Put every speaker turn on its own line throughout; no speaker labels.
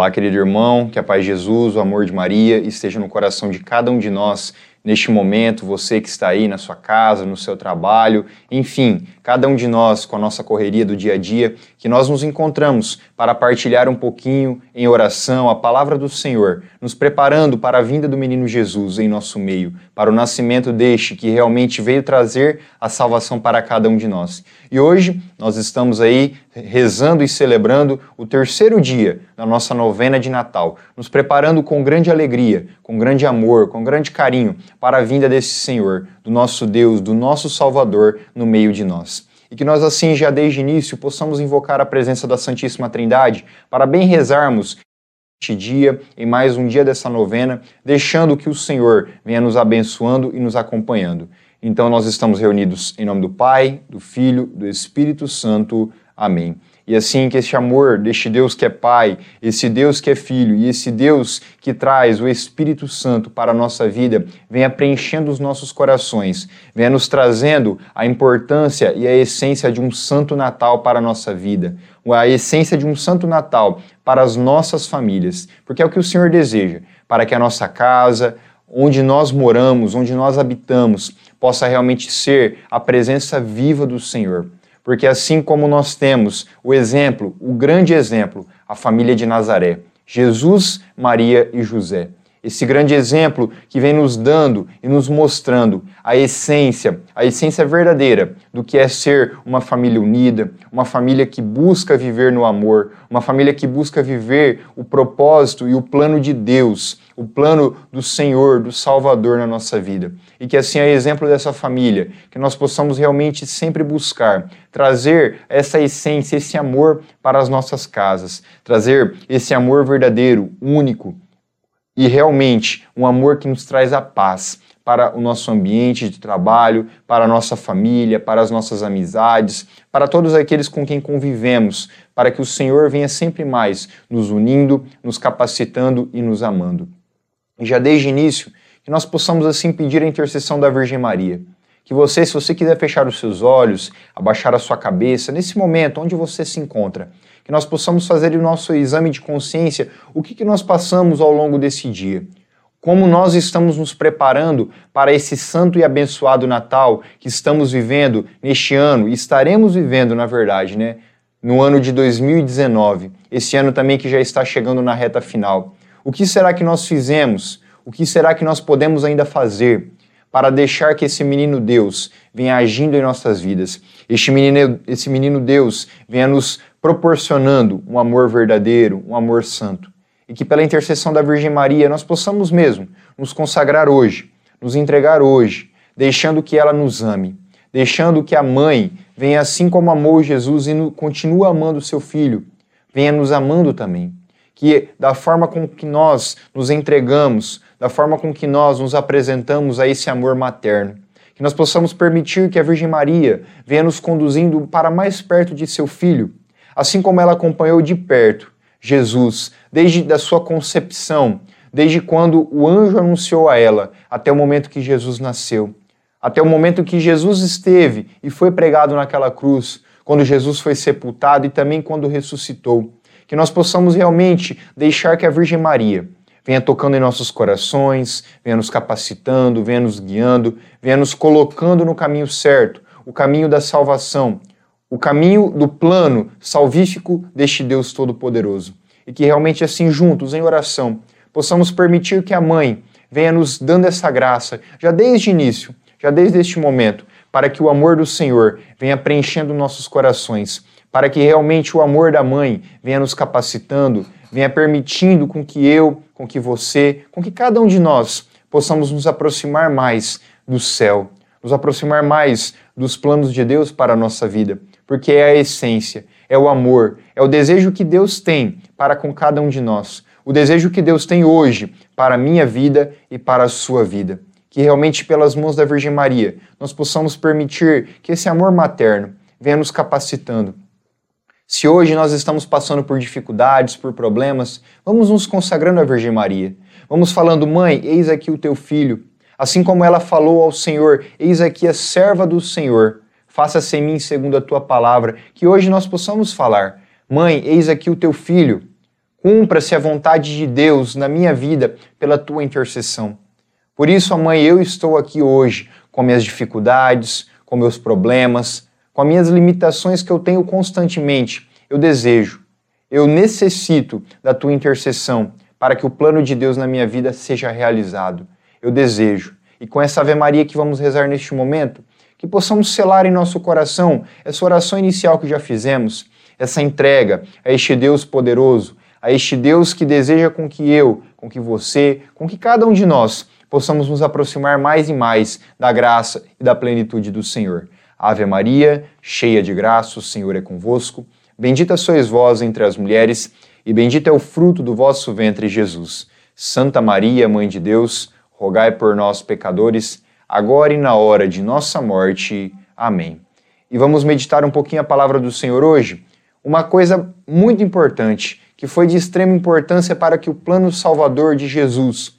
Olá, querido irmão, que a paz de Jesus, o amor de Maria esteja no coração de cada um de nós neste momento, você que está aí na sua casa, no seu trabalho, enfim, cada um de nós com a nossa correria do dia a dia, que nós nos encontramos para partilhar um pouquinho em oração a palavra do Senhor, nos preparando para a vinda do menino Jesus em nosso meio, para o nascimento deste que realmente veio trazer a salvação para cada um de nós. E hoje nós estamos aí rezando e celebrando o terceiro dia da nossa novena de Natal, nos preparando com grande alegria, com grande amor, com grande carinho para a vinda desse Senhor, do nosso Deus, do nosso Salvador no meio de nós. E que nós, assim, já desde início, possamos invocar a presença da Santíssima Trindade para bem rezarmos este dia, em mais um dia dessa novena, deixando que o Senhor venha nos abençoando e nos acompanhando. Então, nós estamos reunidos em nome do Pai, do Filho, do Espírito Santo. Amém. E assim que esse amor deste Deus que é Pai, esse Deus que é Filho e esse Deus que traz o Espírito Santo para a nossa vida, venha preenchendo os nossos corações, venha nos trazendo a importância e a essência de um Santo Natal para a nossa vida, a essência de um Santo Natal para as nossas famílias, porque é o que o Senhor deseja, para que a nossa casa, onde nós moramos, onde nós habitamos, possa realmente ser a presença viva do Senhor porque assim como nós temos o exemplo, o grande exemplo, a família de Nazaré, Jesus, Maria e José. Esse grande exemplo que vem nos dando e nos mostrando a essência, a essência verdadeira do que é ser uma família unida, uma família que busca viver no amor, uma família que busca viver o propósito e o plano de Deus, o plano do Senhor, do Salvador na nossa vida. E que assim, a exemplo dessa família, que nós possamos realmente sempre buscar trazer essa essência, esse amor para as nossas casas, trazer esse amor verdadeiro, único e realmente um amor que nos traz a paz para o nosso ambiente de trabalho, para a nossa família, para as nossas amizades, para todos aqueles com quem convivemos, para que o Senhor venha sempre mais nos unindo, nos capacitando e nos amando já desde o início, que nós possamos assim pedir a intercessão da Virgem Maria. Que você, se você quiser fechar os seus olhos, abaixar a sua cabeça, nesse momento onde você se encontra, que nós possamos fazer o nosso exame de consciência, o que, que nós passamos ao longo desse dia. Como nós estamos nos preparando para esse santo e abençoado Natal que estamos vivendo neste ano e estaremos vivendo, na verdade, né? No ano de 2019, esse ano também que já está chegando na reta final. O que será que nós fizemos? O que será que nós podemos ainda fazer para deixar que esse menino Deus venha agindo em nossas vidas? Este menino, esse menino Deus venha nos proporcionando um amor verdadeiro, um amor santo. E que pela intercessão da Virgem Maria nós possamos mesmo nos consagrar hoje, nos entregar hoje, deixando que ela nos ame, deixando que a mãe venha assim como amou Jesus e continua amando seu filho, venha nos amando também que da forma com que nós nos entregamos, da forma com que nós nos apresentamos a esse amor materno, que nós possamos permitir que a Virgem Maria venha nos conduzindo para mais perto de seu filho, assim como ela acompanhou de perto Jesus desde da sua concepção, desde quando o anjo anunciou a ela, até o momento que Jesus nasceu, até o momento que Jesus esteve e foi pregado naquela cruz, quando Jesus foi sepultado e também quando ressuscitou que nós possamos realmente deixar que a Virgem Maria venha tocando em nossos corações, venha nos capacitando, venha nos guiando, venha nos colocando no caminho certo, o caminho da salvação, o caminho do plano salvífico deste Deus Todo-Poderoso. E que realmente assim juntos, em oração, possamos permitir que a Mãe venha nos dando essa graça, já desde o início, já desde este momento, para que o amor do Senhor venha preenchendo nossos corações para que realmente o amor da mãe venha nos capacitando, venha permitindo com que eu, com que você, com que cada um de nós possamos nos aproximar mais do céu, nos aproximar mais dos planos de Deus para a nossa vida, porque é a essência, é o amor, é o desejo que Deus tem para com cada um de nós, o desejo que Deus tem hoje para a minha vida e para a sua vida. Que realmente, pelas mãos da Virgem Maria, nós possamos permitir que esse amor materno venha nos capacitando se hoje nós estamos passando por dificuldades, por problemas, vamos nos consagrando à Virgem Maria. Vamos falando, mãe, eis aqui o teu filho. Assim como ela falou ao Senhor, eis aqui a serva do Senhor. Faça-se em mim segundo a tua palavra. Que hoje nós possamos falar, mãe, eis aqui o teu filho. Cumpra-se a vontade de Deus na minha vida pela tua intercessão. Por isso, mãe, eu estou aqui hoje com minhas dificuldades, com meus problemas, com as minhas limitações que eu tenho constantemente. Eu desejo, eu necessito da tua intercessão para que o plano de Deus na minha vida seja realizado. Eu desejo. E com essa Ave Maria que vamos rezar neste momento, que possamos selar em nosso coração essa oração inicial que já fizemos, essa entrega a este Deus poderoso, a este Deus que deseja com que eu, com que você, com que cada um de nós possamos nos aproximar mais e mais da graça e da plenitude do Senhor. Ave Maria, cheia de graça, o Senhor é convosco. Bendita sois vós entre as mulheres, e bendito é o fruto do vosso ventre, Jesus. Santa Maria, Mãe de Deus, rogai por nós, pecadores, agora e na hora de nossa morte. Amém. E vamos meditar um pouquinho a palavra do Senhor hoje. Uma coisa muito importante, que foi de extrema importância para que o plano salvador de Jesus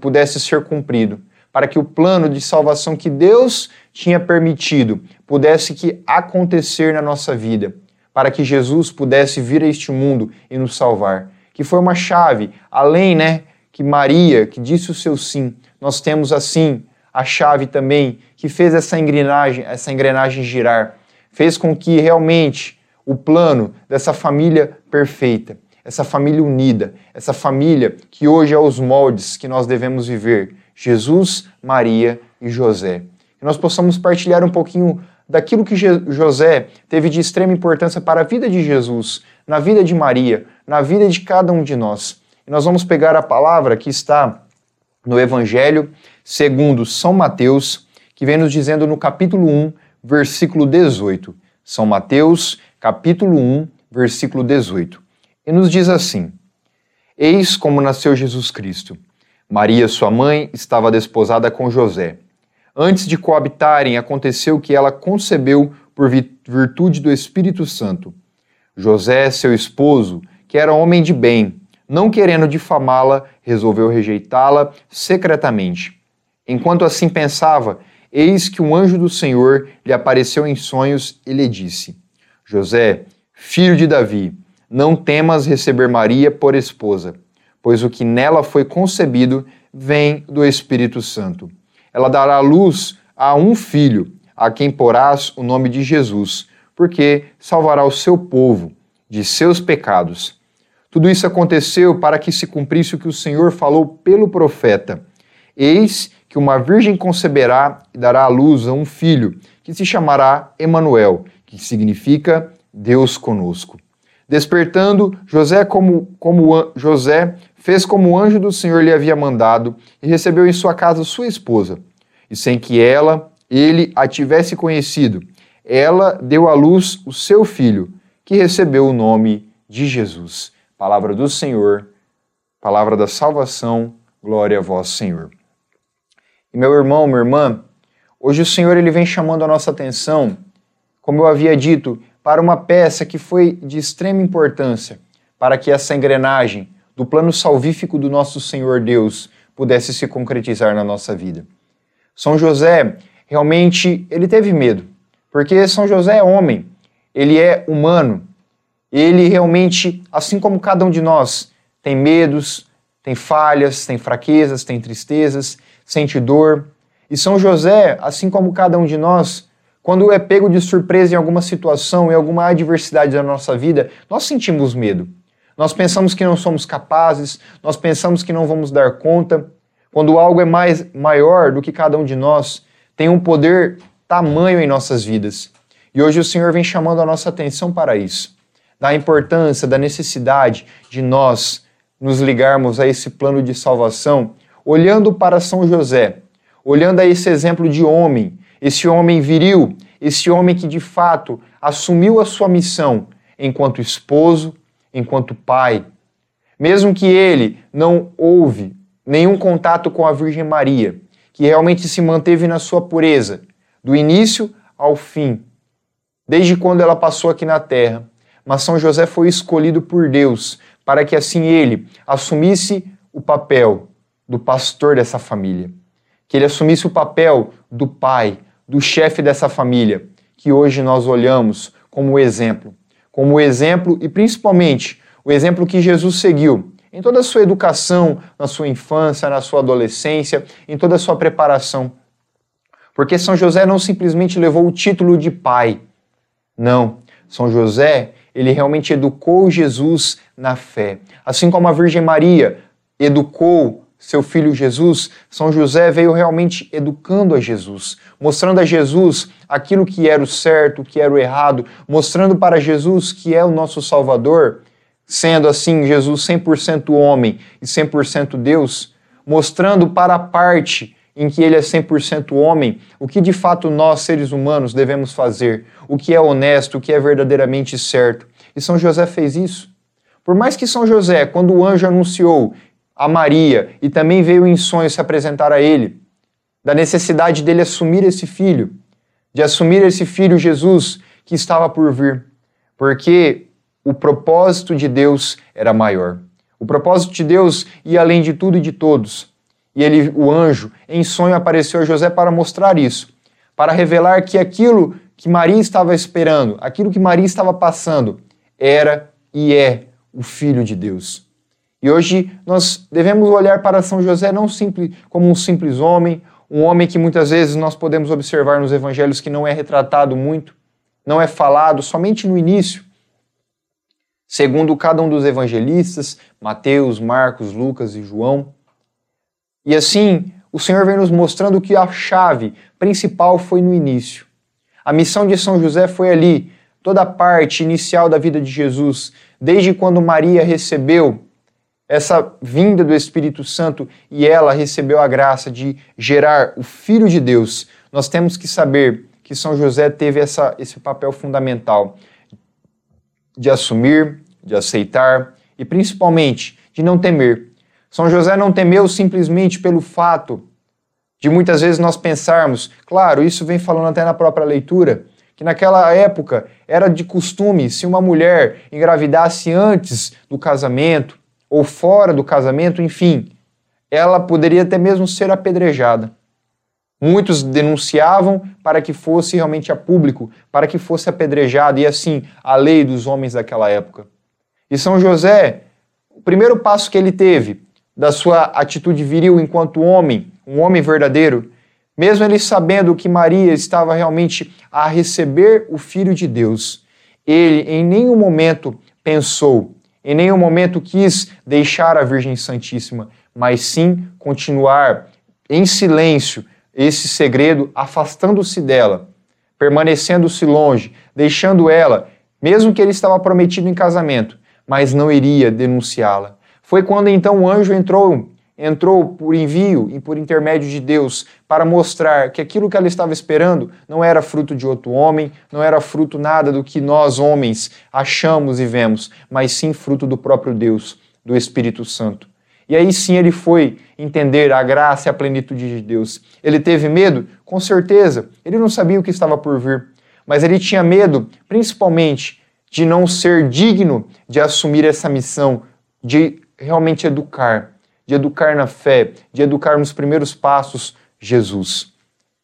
pudesse ser cumprido, para que o plano de salvação que Deus tinha permitido pudesse que acontecer na nossa vida, para que Jesus pudesse vir a este mundo e nos salvar. Que foi uma chave, além, né, que Maria, que disse o seu sim, nós temos assim a chave também que fez essa engrenagem, essa engrenagem girar, fez com que realmente o plano dessa família perfeita, essa família unida, essa família que hoje é os moldes que nós devemos viver, Jesus, Maria e José. Que nós possamos partilhar um pouquinho daquilo que José teve de extrema importância para a vida de Jesus, na vida de Maria, na vida de cada um de nós. E nós vamos pegar a palavra que está no Evangelho segundo São Mateus, que vem nos dizendo no capítulo 1, versículo 18. São Mateus, capítulo 1, versículo 18. E nos diz assim: Eis como nasceu Jesus Cristo. Maria, sua mãe, estava desposada com José. Antes de coabitarem, aconteceu que ela concebeu por virtude do Espírito Santo. José, seu esposo, que era homem de bem, não querendo difamá-la, resolveu rejeitá-la secretamente. Enquanto assim pensava, eis que um anjo do Senhor lhe apareceu em sonhos e lhe disse: José, filho de Davi, não temas receber Maria por esposa, pois o que nela foi concebido vem do Espírito Santo. Ela dará luz a um filho, a quem porás o nome de Jesus, porque salvará o seu povo de seus pecados. Tudo isso aconteceu para que se cumprisse o que o Senhor falou pelo profeta. Eis que uma virgem conceberá e dará à luz a um filho, que se chamará Emanuel, que significa Deus conosco. Despertando, José como, como José fez como o anjo do Senhor lhe havia mandado e recebeu em sua casa sua esposa. E sem que ela, ele a tivesse conhecido, ela deu à luz o seu filho, que recebeu o nome de Jesus. Palavra do Senhor, palavra da salvação, glória a vós, Senhor. E meu irmão, minha irmã, hoje o Senhor ele vem chamando a nossa atenção, como eu havia dito, para uma peça que foi de extrema importância para que essa engrenagem do plano salvífico do nosso Senhor Deus pudesse se concretizar na nossa vida. São José, realmente, ele teve medo, porque São José é homem, ele é humano, ele realmente, assim como cada um de nós, tem medos, tem falhas, tem fraquezas, tem tristezas, sente dor. E São José, assim como cada um de nós, quando é pego de surpresa em alguma situação, em alguma adversidade da nossa vida, nós sentimos medo. Nós pensamos que não somos capazes, nós pensamos que não vamos dar conta. Quando algo é mais maior do que cada um de nós, tem um poder tamanho em nossas vidas. E hoje o Senhor vem chamando a nossa atenção para isso, da importância, da necessidade de nós nos ligarmos a esse plano de salvação olhando para São José, olhando a esse exemplo de homem, esse homem viril, esse homem que de fato assumiu a sua missão enquanto esposo, enquanto pai. Mesmo que ele não houve nenhum contato com a Virgem Maria, que realmente se manteve na sua pureza, do início ao fim, desde quando ela passou aqui na terra. Mas São José foi escolhido por Deus para que assim ele assumisse o papel do pastor dessa família, que ele assumisse o papel do pai, do chefe dessa família, que hoje nós olhamos como exemplo, como exemplo e principalmente o exemplo que Jesus seguiu em toda a sua educação, na sua infância, na sua adolescência, em toda a sua preparação. Porque São José não simplesmente levou o título de pai. Não. São José, ele realmente educou Jesus na fé. Assim como a Virgem Maria educou seu filho Jesus, São José veio realmente educando a Jesus, mostrando a Jesus aquilo que era o certo, o que era o errado, mostrando para Jesus que é o nosso Salvador, sendo assim Jesus 100% homem e 100% Deus, mostrando para a parte em que ele é 100% homem, o que de fato nós, seres humanos, devemos fazer, o que é honesto, o que é verdadeiramente certo. E São José fez isso. Por mais que São José, quando o anjo anunciou a Maria e também veio em sonho se apresentar a ele, da necessidade dele assumir esse filho, de assumir esse filho Jesus que estava por vir, porque o propósito de Deus era maior. O propósito de Deus ia além de tudo e de todos. E ele, o anjo, em sonho apareceu a José para mostrar isso, para revelar que aquilo que Maria estava esperando, aquilo que Maria estava passando, era e é o filho de Deus. E hoje nós devemos olhar para São José não simples, como um simples homem, um homem que muitas vezes nós podemos observar nos evangelhos que não é retratado muito, não é falado somente no início. Segundo cada um dos evangelistas, Mateus, Marcos, Lucas e João. E assim, o Senhor vem nos mostrando que a chave principal foi no início. A missão de São José foi ali, toda a parte inicial da vida de Jesus, desde quando Maria recebeu essa vinda do Espírito Santo e ela recebeu a graça de gerar o Filho de Deus, nós temos que saber que São José teve essa, esse papel fundamental de assumir, de aceitar e principalmente de não temer. São José não temeu simplesmente pelo fato de muitas vezes nós pensarmos, claro, isso vem falando até na própria leitura, que naquela época era de costume, se uma mulher engravidasse antes do casamento, ou fora do casamento, enfim, ela poderia até mesmo ser apedrejada. Muitos denunciavam para que fosse realmente a público, para que fosse apedrejada, e assim a lei dos homens daquela época. E São José, o primeiro passo que ele teve da sua atitude viril enquanto homem, um homem verdadeiro, mesmo ele sabendo que Maria estava realmente a receber o Filho de Deus, ele em nenhum momento pensou em nenhum momento quis deixar a Virgem Santíssima, mas sim continuar em silêncio esse segredo, afastando-se dela, permanecendo-se longe, deixando ela, mesmo que ele estava prometido em casamento, mas não iria denunciá-la. Foi quando então o anjo entrou entrou por envio e por intermédio de Deus para mostrar que aquilo que ela estava esperando não era fruto de outro homem, não era fruto nada do que nós homens achamos e vemos, mas sim fruto do próprio Deus, do Espírito Santo. E aí sim ele foi entender a graça e a plenitude de Deus. Ele teve medo? Com certeza. Ele não sabia o que estava por vir, mas ele tinha medo, principalmente, de não ser digno de assumir essa missão, de realmente educar de educar na fé, de educar nos primeiros passos Jesus,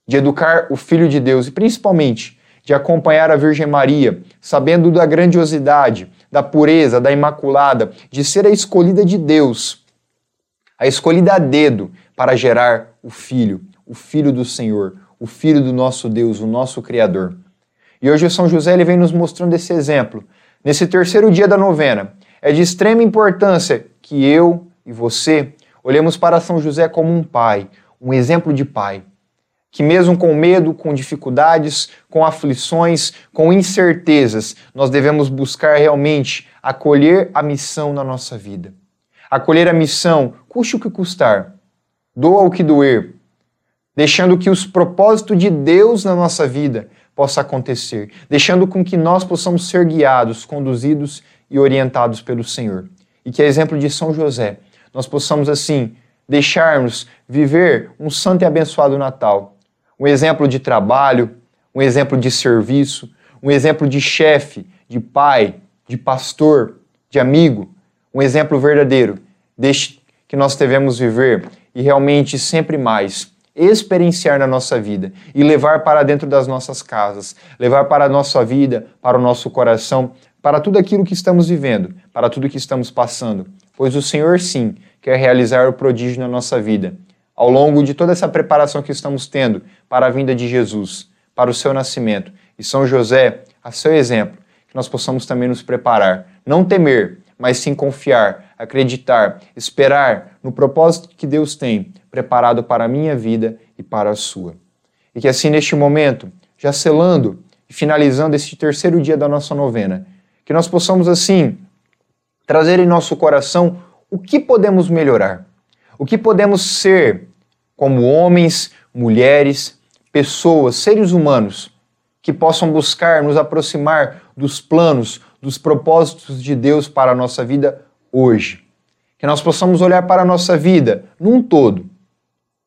de educar o Filho de Deus e principalmente de acompanhar a Virgem Maria, sabendo da grandiosidade, da pureza, da imaculada, de ser a escolhida de Deus, a escolhida a dedo para gerar o Filho, o Filho do Senhor, o Filho do nosso Deus, o nosso Criador. E hoje São José ele vem nos mostrando esse exemplo. Nesse terceiro dia da novena, é de extrema importância que eu e você olhemos para São José como um pai, um exemplo de pai, que mesmo com medo, com dificuldades, com aflições, com incertezas, nós devemos buscar realmente acolher a missão na nossa vida. Acolher a missão, custe o que custar, doa o que doer, deixando que os propósitos de Deus na nossa vida possa acontecer, deixando com que nós possamos ser guiados, conduzidos e orientados pelo Senhor. E que, a exemplo de São José, nós possamos, assim, deixarmos viver um santo e abençoado Natal. Um exemplo de trabalho, um exemplo de serviço, um exemplo de chefe, de pai, de pastor, de amigo, um exemplo verdadeiro deste que nós devemos viver e realmente sempre mais. Experienciar na nossa vida e levar para dentro das nossas casas, levar para a nossa vida, para o nosso coração, para tudo aquilo que estamos vivendo, para tudo que estamos passando, pois o Senhor sim quer realizar o prodígio na nossa vida. Ao longo de toda essa preparação que estamos tendo para a vinda de Jesus, para o seu nascimento, e São José, a seu exemplo, que nós possamos também nos preparar, não temer, mas sim confiar, acreditar, esperar no propósito que Deus tem preparado para a minha vida e para a sua. E que assim, neste momento, já selando e finalizando este terceiro dia da nossa novena, que nós possamos assim trazer em nosso coração o que podemos melhorar, o que podemos ser como homens, mulheres, pessoas, seres humanos que possam buscar nos aproximar dos planos, dos propósitos de Deus para a nossa vida hoje. Que nós possamos olhar para a nossa vida num todo,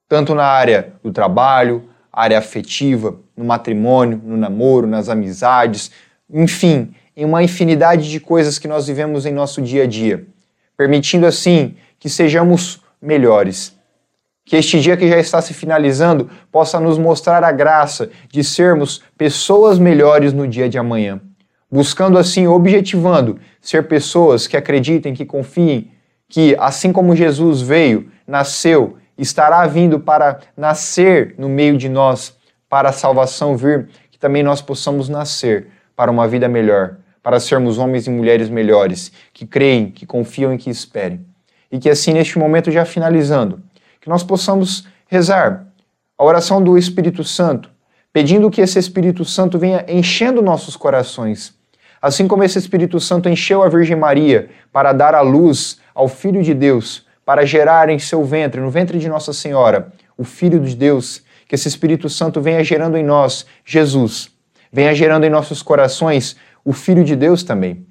tanto na área do trabalho, área afetiva, no matrimônio, no namoro, nas amizades, enfim, em uma infinidade de coisas que nós vivemos em nosso dia a dia, permitindo assim que sejamos melhores. Que este dia que já está se finalizando possa nos mostrar a graça de sermos pessoas melhores no dia de amanhã. Buscando assim, objetivando, ser pessoas que acreditem, que confiem, que assim como Jesus veio, nasceu, estará vindo para nascer no meio de nós, para a salvação vir, que também nós possamos nascer para uma vida melhor, para sermos homens e mulheres melhores, que creem, que confiam e que esperem. E que assim, neste momento, já finalizando, que nós possamos rezar a oração do Espírito Santo, pedindo que esse Espírito Santo venha enchendo nossos corações. Assim como esse Espírito Santo encheu a Virgem Maria para dar a luz ao Filho de Deus, para gerar em seu ventre, no ventre de Nossa Senhora, o Filho de Deus, que esse Espírito Santo venha gerando em nós Jesus, venha gerando em nossos corações o Filho de Deus também.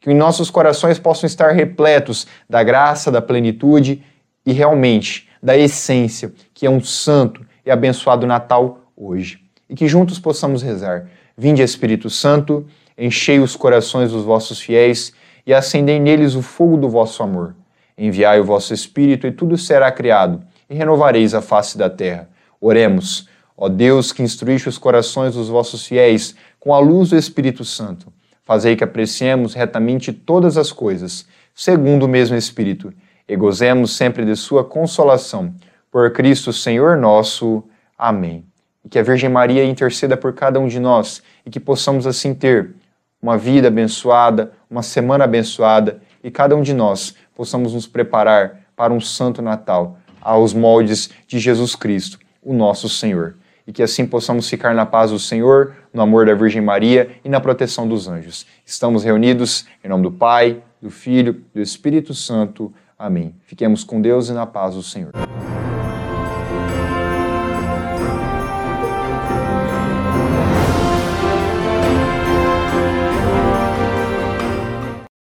Que em nossos corações possam estar repletos da graça, da plenitude e realmente da essência, que é um santo e abençoado Natal hoje. E que juntos possamos rezar. Vinde, Espírito Santo, enchei os corações dos vossos fiéis e acendei neles o fogo do vosso amor. Enviai o vosso Espírito e tudo será criado, e renovareis a face da terra. Oremos. Ó Deus, que instruíste os corações dos vossos fiéis com a luz do Espírito Santo Fazei que apreciemos retamente todas as coisas, segundo o mesmo Espírito, e gozemos sempre de Sua consolação. Por Cristo Senhor nosso. Amém. E que a Virgem Maria interceda por cada um de nós e que possamos assim ter uma vida abençoada, uma semana abençoada e cada um de nós possamos nos preparar para um santo Natal aos moldes de Jesus Cristo, o nosso Senhor e que assim possamos ficar na paz do Senhor, no amor da Virgem Maria e na proteção dos anjos. Estamos reunidos em nome do Pai, do Filho do Espírito Santo. Amém. Fiquemos com Deus e na paz do Senhor.